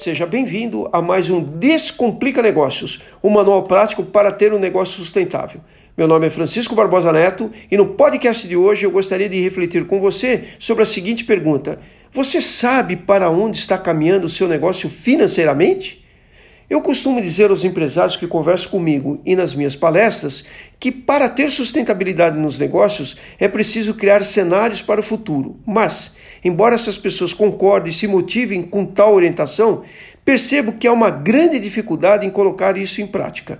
seja bem-vindo a mais um Descomplica Negócios, um manual prático para ter um negócio sustentável. Meu nome é Francisco Barbosa Neto e no podcast de hoje eu gostaria de refletir com você sobre a seguinte pergunta: Você sabe para onde está caminhando o seu negócio financeiramente? Eu costumo dizer aos empresários que conversam comigo e nas minhas palestras que para ter sustentabilidade nos negócios é preciso criar cenários para o futuro. Mas, embora essas pessoas concordem e se motivem com tal orientação, percebo que há uma grande dificuldade em colocar isso em prática.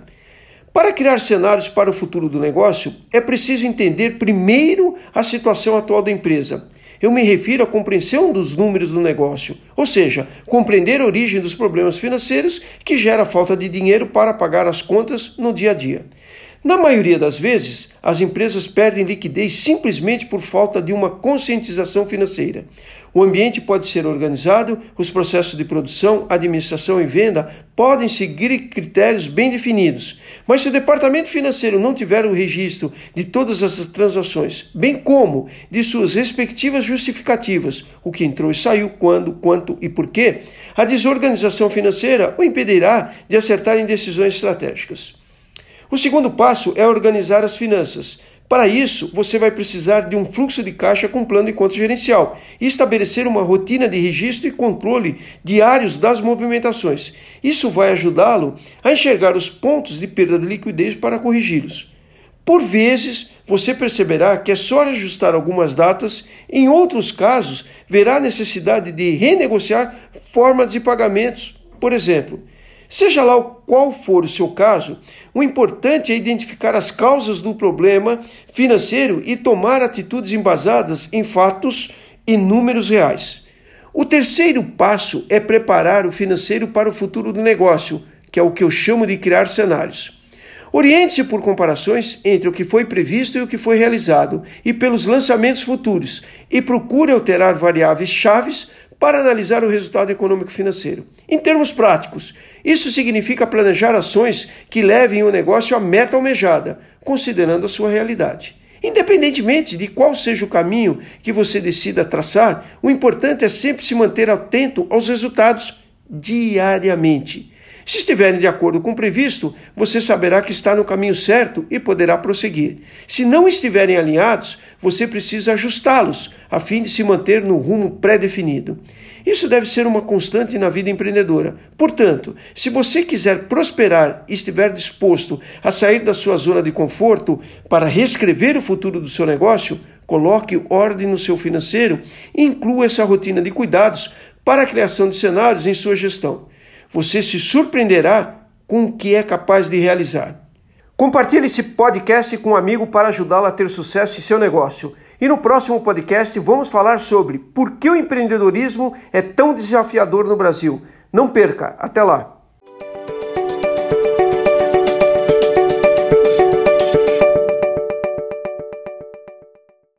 Para criar cenários para o futuro do negócio, é preciso entender primeiro a situação atual da empresa eu me refiro à compreensão dos números do negócio, ou seja, compreender a origem dos problemas financeiros que gera falta de dinheiro para pagar as contas no dia a dia. Na maioria das vezes, as empresas perdem liquidez simplesmente por falta de uma conscientização financeira. O ambiente pode ser organizado, os processos de produção, administração e venda podem seguir critérios bem definidos, mas se o departamento financeiro não tiver o registro de todas as transações, bem como de suas respectivas justificativas, o que entrou e saiu, quando, quanto e por quê, a desorganização financeira o impedirá de acertar em decisões estratégicas. O segundo passo é organizar as finanças. Para isso, você vai precisar de um fluxo de caixa com plano de conta gerencial e estabelecer uma rotina de registro e controle diários das movimentações. Isso vai ajudá-lo a enxergar os pontos de perda de liquidez para corrigi-los. Por vezes, você perceberá que é só ajustar algumas datas, em outros casos, verá a necessidade de renegociar formas de pagamentos. Por exemplo, Seja lá qual for o seu caso, o importante é identificar as causas do problema financeiro e tomar atitudes embasadas em fatos e números reais. O terceiro passo é preparar o financeiro para o futuro do negócio, que é o que eu chamo de criar cenários. Oriente-se por comparações entre o que foi previsto e o que foi realizado e pelos lançamentos futuros e procure alterar variáveis chaves para analisar o resultado econômico financeiro. Em termos práticos, isso significa planejar ações que levem o negócio à meta almejada, considerando a sua realidade. Independentemente de qual seja o caminho que você decida traçar, o importante é sempre se manter atento aos resultados diariamente. Se estiverem de acordo com o previsto, você saberá que está no caminho certo e poderá prosseguir. Se não estiverem alinhados, você precisa ajustá-los, a fim de se manter no rumo pré-definido. Isso deve ser uma constante na vida empreendedora. Portanto, se você quiser prosperar e estiver disposto a sair da sua zona de conforto para reescrever o futuro do seu negócio, coloque ordem no seu financeiro e inclua essa rotina de cuidados para a criação de cenários em sua gestão você se surpreenderá com o que é capaz de realizar. Compartilhe esse podcast com um amigo para ajudá-lo a ter sucesso em seu negócio. E no próximo podcast vamos falar sobre por que o empreendedorismo é tão desafiador no Brasil. Não perca, até lá!